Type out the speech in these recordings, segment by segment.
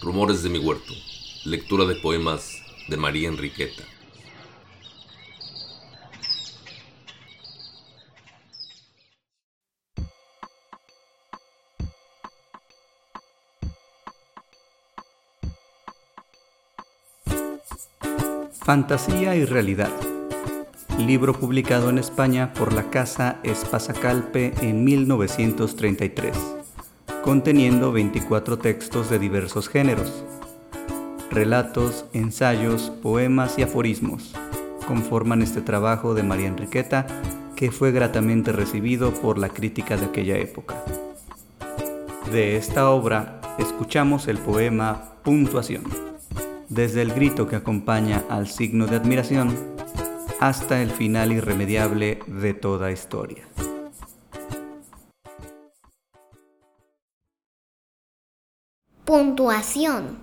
Rumores de mi huerto. Lectura de poemas de María Enriqueta. Fantasía y realidad. Libro publicado en España por la Casa Espasacalpe en 1933, conteniendo 24 textos de diversos géneros. Relatos, ensayos, poemas y aforismos conforman este trabajo de María Enriqueta que fue gratamente recibido por la crítica de aquella época. De esta obra escuchamos el poema Puntuación desde el grito que acompaña al signo de admiración hasta el final irremediable de toda historia. Puntuación.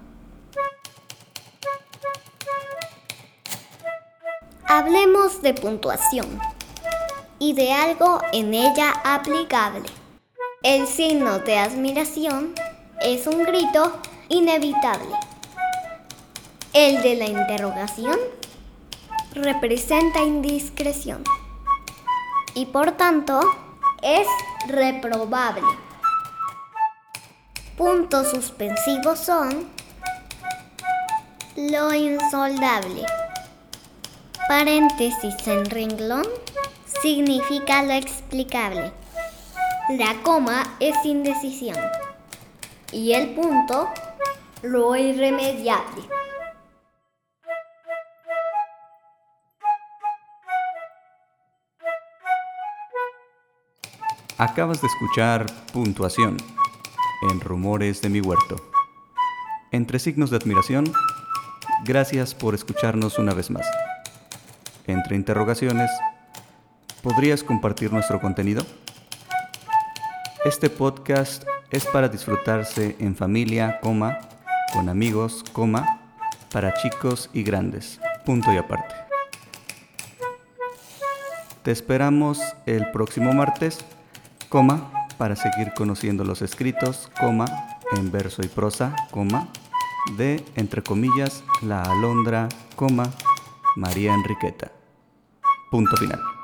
Hablemos de puntuación y de algo en ella aplicable. El signo de admiración es un grito inevitable el de la interrogación representa indiscreción y por tanto es reprobable. Puntos suspensivos son lo insoldable. Paréntesis en renglón significa lo explicable. La coma es indecisión y el punto lo irremediable. Acabas de escuchar Puntuación en Rumores de mi Huerto. Entre signos de admiración, gracias por escucharnos una vez más. Entre interrogaciones, ¿podrías compartir nuestro contenido? Este podcast es para disfrutarse en familia, coma, con amigos, coma, para chicos y grandes, punto y aparte. Te esperamos el próximo martes coma, para seguir conociendo los escritos, coma, en verso y prosa, coma, de, entre comillas, la alondra, coma, María Enriqueta. Punto final.